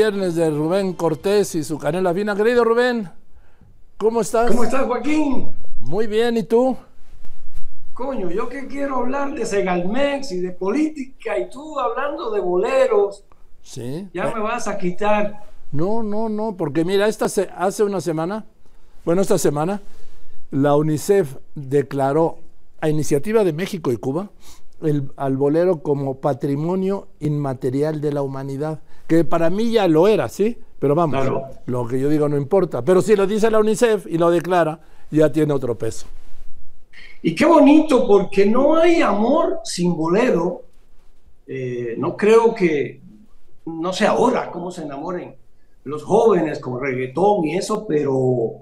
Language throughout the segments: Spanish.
Viernes de Rubén Cortés y su canela fina. Querido Rubén, ¿cómo estás? ¿Cómo estás, Joaquín? Muy bien, ¿y tú? Coño, yo que quiero hablar de Segalmex y de política y tú hablando de boleros. Sí. Ya me vas a quitar. No, no, no, porque mira, esta se, hace una semana, bueno, esta semana, la UNICEF declaró a iniciativa de México y Cuba el, al bolero como patrimonio inmaterial de la humanidad, que para mí ya lo era, ¿sí? Pero vamos, Claro. lo que yo digo no importa. Pero si lo dice la UNICEF y lo declara, ya tiene otro peso. Y qué bonito, porque no hay amor sin bolero. Eh, no creo que, no sé ahora cómo se enamoren los jóvenes con reggaetón y eso, pero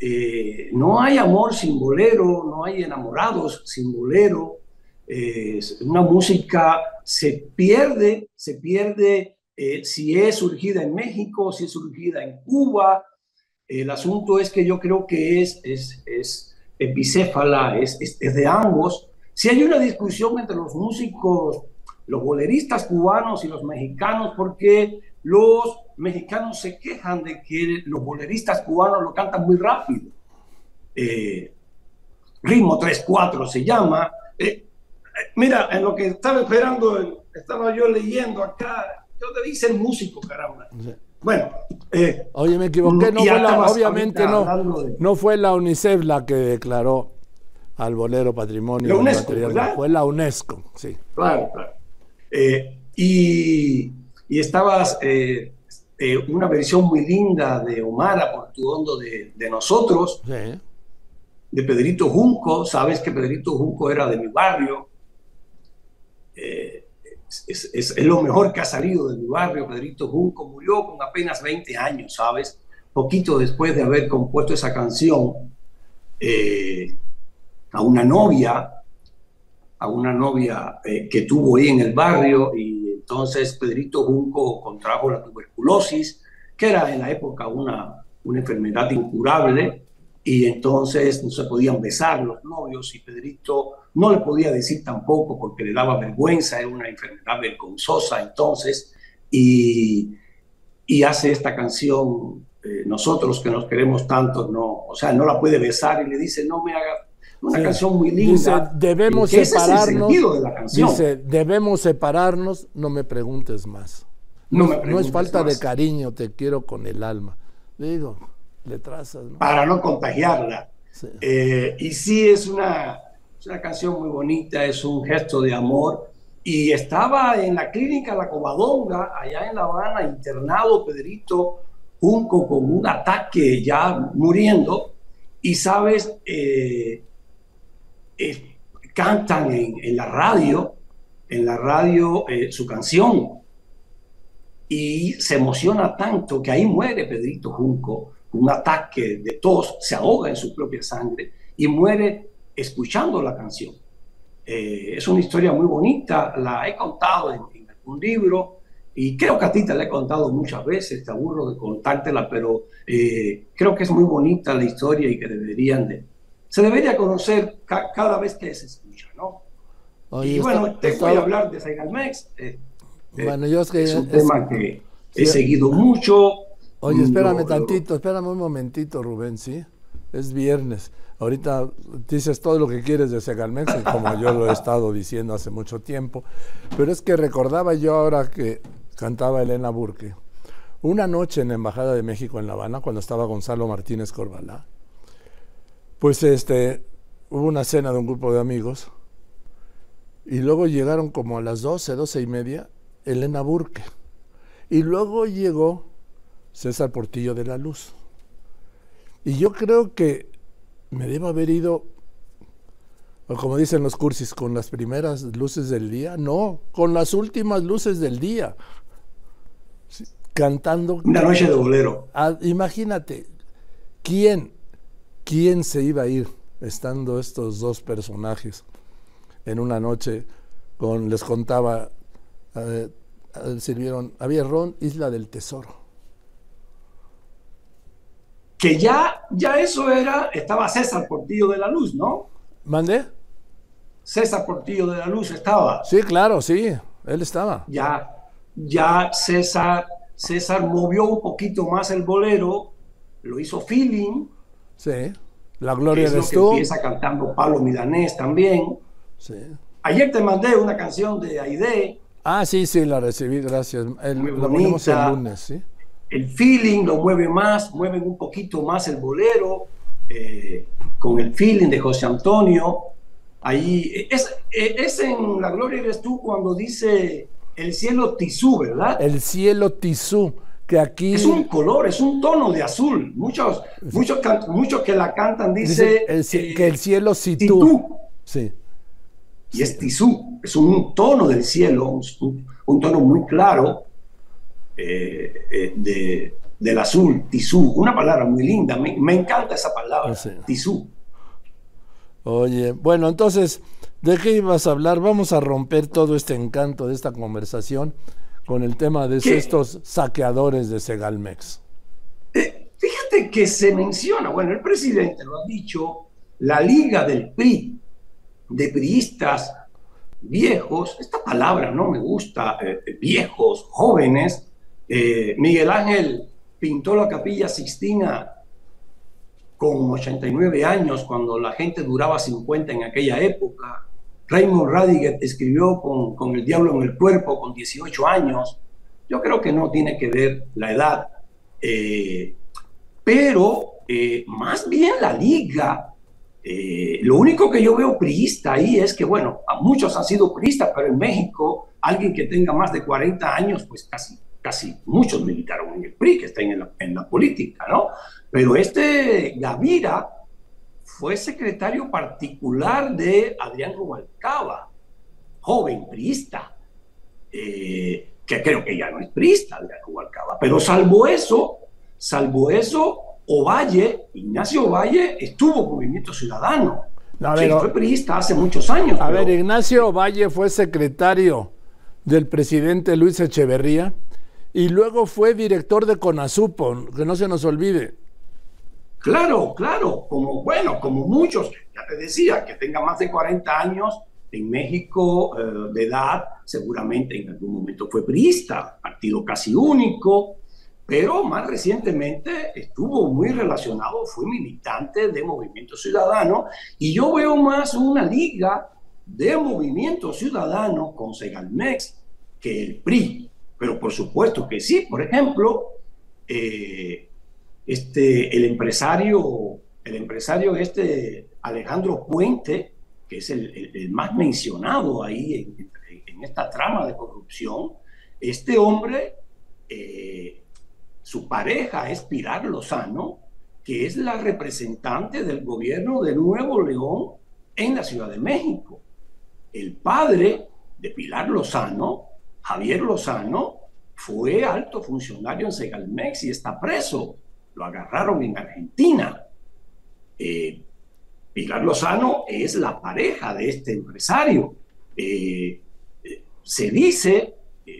eh, no hay amor sin bolero, no hay enamorados sin bolero. Eh, una música se pierde, se pierde eh, si es surgida en México, si es surgida en Cuba. El asunto es que yo creo que es, es, es, es bicéfala, es, es, de ambos. Si hay una discusión entre los músicos, los boleristas cubanos y los mexicanos, porque los mexicanos se quejan de que los boleristas cubanos lo cantan muy rápido. Eh, ritmo 3-4 se llama. Eh, mira, en lo que estaba esperando, estaba yo leyendo acá, yo debí ser músico, caramba. Bueno, eh, Oye, me equivoqué, no fue la, obviamente no, hablando de- no fue la UNICEF la que declaró al bolero patrimonio La UNESCO, fue la UNESCO, sí. Claro, claro. Eh, y, y estabas eh, una versión muy linda de Omar por tu hondo de, de nosotros, sí. de Pedrito Junco. Sabes que Pedrito Junco era de mi barrio. Es, es- es- es lo mejor que ha salido de mi barrio. Pedrito Junco murió con apenas 20 años, ¿sabes? Poquito después de haber compuesto esa canción eh, a una novia a una novia eh, que tuvo ahí en el barrio y entonces Pedrito Junco contrajo la tuberculosis, que era en la época una, una enfermedad incurable y entonces no se podían besar los novios y Pedrito no le podía decir tampoco porque le daba vergüenza, era una enfermedad vergonzosa entonces y, y hace esta canción, eh, nosotros que nos queremos tanto, no, o sea, no la puede besar y le dice, no me haga una Sí. canción muy linda. Dice, debemos es separarnos. sentido de la canción. Dice, debemos separarnos, no me preguntes más. No me no es preguntes falta de más. cariño, te quiero con el alma. Digo, le trazas, ¿no? para no contagiarla. Sí. Eh, y sí, es una, es una canción muy bonita, es un gesto de amor. Y estaba en la clínica La Covadonga, allá en La Habana, internado Pedrito Junco con un ataque ya muriendo. Y sabes, eh, eh, cantan en, en la radio, en la radio eh, su canción. Y se emociona tanto que ahí muere Pedrito Junco, un ataque de tos, se ahoga en su propia sangre y muere escuchando la canción. Eh, es una historia muy bonita, la he contado en, en algún libro y creo que a ti te la he contado muchas veces, te aburro de contártela, pero eh, creo que es muy bonita la historia y que deberían de, se debería conocer ca- cada vez que se escucha, ¿no? Oye, y bueno, está- te está- voy a hablar de Saigalmex. eh, eh, Bueno, yo es que es un es- tema que he sí. seguido mucho. Oye, espérame Lo- lo- tantito, espérame un momentito, Rubén, ¿sí? Es viernes. Ahorita dices todo lo que quieres de Segalmex, como yo lo he estado diciendo hace mucho tiempo. Pero es que recordaba yo ahora que cantaba Elena Burke. Una noche en la Embajada de México en La Habana, cuando estaba Gonzalo Martínez Corbalá, pues este, hubo una cena de un grupo de amigos y luego llegaron como a las 12, 12 y media, Elena Burke. Y luego llegó César Portillo de la Luz. Y yo creo que me debo haber ido, o como dicen los cursis, con las primeras luces del día. No, con las últimas luces del día. Sí, Cantando. Una noche de bolero. Ah, imagínate, ¿quién, ¿quién se iba a ir estando estos dos personajes en una noche con, les contaba, eh, eh, sirvieron, había ron, Isla del Tesoro. Que ya, ya eso era, estaba César Portillo de la Luz, ¿no? ¿Mandé? César Portillo de la Luz estaba. Sí, claro, sí, él estaba. Ya, ya César César movió un poquito más el bolero, lo hizo feeling. Sí, la gloria es de lo que empieza cantando Pablo Milanés también. Sí. Ayer te mandé una canción de Aide. Ah, sí, sí, la recibí, gracias. El, la ponemos el lunes, ¿sí? El feeling lo mueve más, mueven un poquito más el bolero, eh, con el feeling de José Antonio. Ahí, es, es en La Gloria eres tú cuando dice el cielo tisú, ¿verdad? El cielo tisú, que aquí... Es un color, es un tono de azul. Muchos, muchos, muchos que la cantan dice... dice que el cielo sitú. Sí. Y es tisú, es un tono del cielo, un, tono muy claro eh, eh, de, del azul, tisú. Una palabra muy linda, me, encanta esa palabra, tisú. Oye, bueno, entonces, ¿de qué ibas a hablar? Vamos a romper todo este encanto de esta conversación con el tema de estos saqueadores de Segalmex. Eh, fíjate que se menciona, bueno, el presidente lo ha dicho, la liga del PRI, de priistas viejos, esta palabra no me gusta, eh, viejos, jóvenes, eh, Miguel Ángel pintó la capilla Sixtina con 89 años, cuando la gente duraba 50 en aquella época. Raymond Radiger escribió con, con, El Diablo en el Cuerpo con 18 años. Yo creo que no tiene que ver la edad, eh, pero eh, más bien la liga. Lo único que yo veo priista ahí es que, bueno, muchos han sido priistas, pero en México, alguien que tenga más de 40 años, pues casi casi muchos militaron en el PRI, que están en la, en la política, ¿no? Pero este Gavira fue secretario particular de Adrián Rubalcaba, joven priista, eh, que creo que ya no es priista Adrián Rubalcaba, pero salvo eso, salvo eso, Ovalle, Ignacio Ovalle, estuvo en Movimiento Ciudadano. fue priista hace muchos años. A ver, Ignacio Ovalle fue secretario del presidente Luis Echeverría y luego fue director de CONASUPO, que no se nos olvide. Claro, claro, como bueno, como muchos, ya te decía, que tenga más de 40 años en México eh, de edad, seguramente en algún momento fue priista, partido casi único, pero más recientemente estuvo muy relacionado, fue militante de Movimiento Ciudadano, y yo veo más una liga de Movimiento Ciudadano con Segalmex que el PRI. Pero por supuesto que sí. Por ejemplo, eh, este, el empresario, el empresario este Alejandro Puente, que es el, más mencionado ahí en, esta trama de corrupción, este hombre, eh, su pareja es Pilar Lozano, que es la representante del gobierno de Nuevo León en la Ciudad de México. El padre de Pilar Lozano Javier Lozano fue alto funcionario en Segalmex y está preso. Lo agarraron en Argentina. Eh, Pilar Lozano es la pareja de este empresario. Eh, eh, se dice,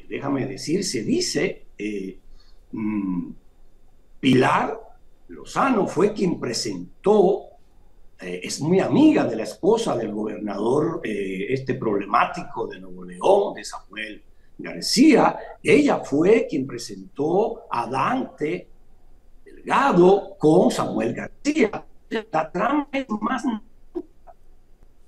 déjame decir, se dice, mm, Pilar Lozano fue quien presentó, es muy amiga de la esposa del gobernador este problemático de Nuevo León, de Samuel García, ella fue quien presentó a Dante Delgado con Samuel García. La trama es más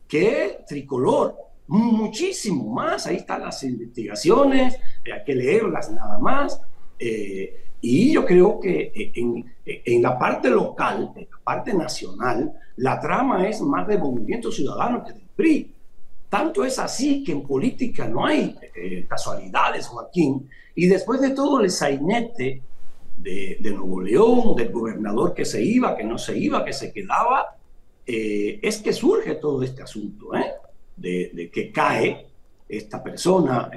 que tricolor, muchísimo más. Ahí están las investigaciones, hay que leerlas nada más. Eh, y yo creo que en, en, la parte local, en la parte nacional, la trama es más de movimiento ciudadano que del PRI. Tanto es así que en política no hay eh, casualidades, Joaquín. Y después de todo el sainete de, Nuevo León, del gobernador que se iba, que no se iba, que se quedaba, eh, es que surge todo este asunto, ¿eh? de, que cae esta persona,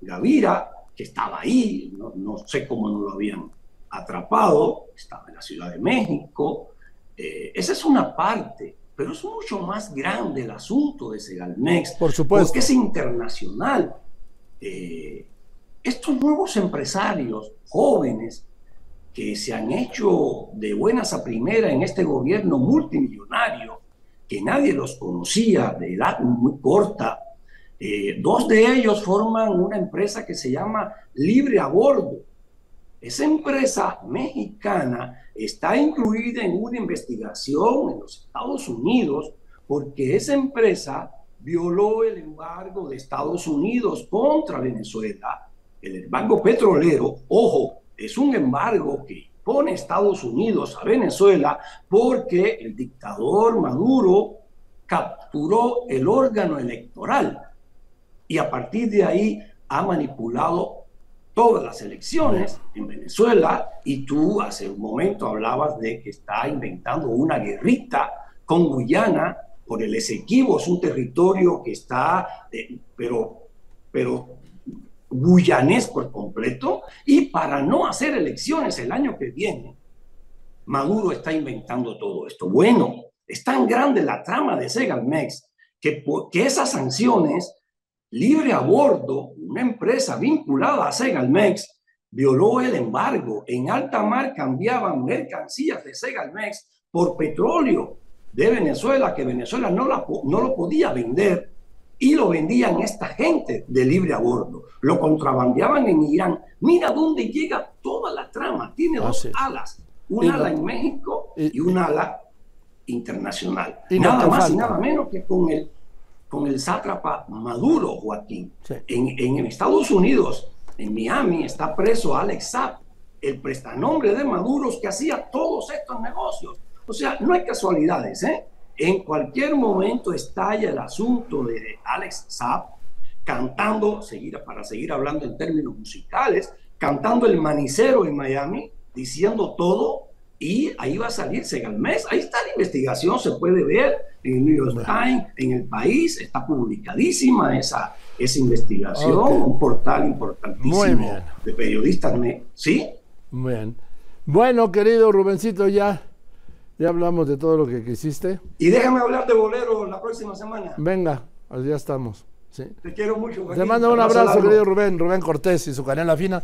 Gavira, que estaba ahí, no, no, sé cómo no lo habían atrapado, estaba en la Ciudad de México. esa es una parte pero es mucho más grande el asunto de Segalmex. Por supuesto. Porque es internacional. Eh, estos nuevos empresarios jóvenes que se han hecho de buenas a primera en este gobierno multimillonario, que nadie los conocía de edad muy corta, eh, dos de ellos forman una empresa que se llama Libre a Bordo. Esa empresa mexicana está incluida en una investigación en los Estados Unidos porque esa empresa violó el embargo de Estados Unidos contra Venezuela. El embargo petrolero, ojo, es un embargo que pone Estados Unidos a Venezuela porque el dictador Maduro capturó el órgano electoral y a partir de ahí ha manipulado todas las elecciones en Venezuela y tú hace un momento hablabas de que está inventando una guerrita con Guyana por el Esequibo, es un territorio que está, eh, pero, pero guyanés por completo, y para no hacer elecciones el año que viene, Maduro está inventando todo esto. Bueno, es tan grande la trama de Segalmex que, que esas sanciones libre a bordo, una empresa vinculada a Segalmex, violó el embargo. En alta mar cambiaban mercancías de Segalmex por petróleo de Venezuela, que Venezuela no, la, no lo podía vender y lo vendían esta gente de libre a bordo. Lo contrabandeaban en Irán. Mira dónde llega toda la trama. Tiene dos alas. Un ala en México y, un ala internacional. Y nada más y nada menos que con el con el sátrapa Maduro, Joaquín. En, en, Estados Unidos, en Miami, está preso Alex Saab, el prestanombre de Maduro que hacía todos estos negocios. O sea, no hay casualidades, ¿eh? En cualquier momento estalla el asunto de Alex Saab cantando, seguir, para seguir hablando en términos musicales, cantando el manicero en Miami, diciendo todo y ahí va a salir Segalmes. Ahí está la investigación, se puede ver en el New York Times, en el país, está publicadísima esa, esa investigación, un portal importantísimo de periodistas. ¿Sí? Bien. Bueno, querido Rubencito, ya, ya hablamos de todo lo que quisiste. Y déjame hablar de bolero la próxima semana. Venga, ya estamos. Te quiero mucho. Te mando un abrazo, querido Rubén, Rubén Cortés y su canela fina.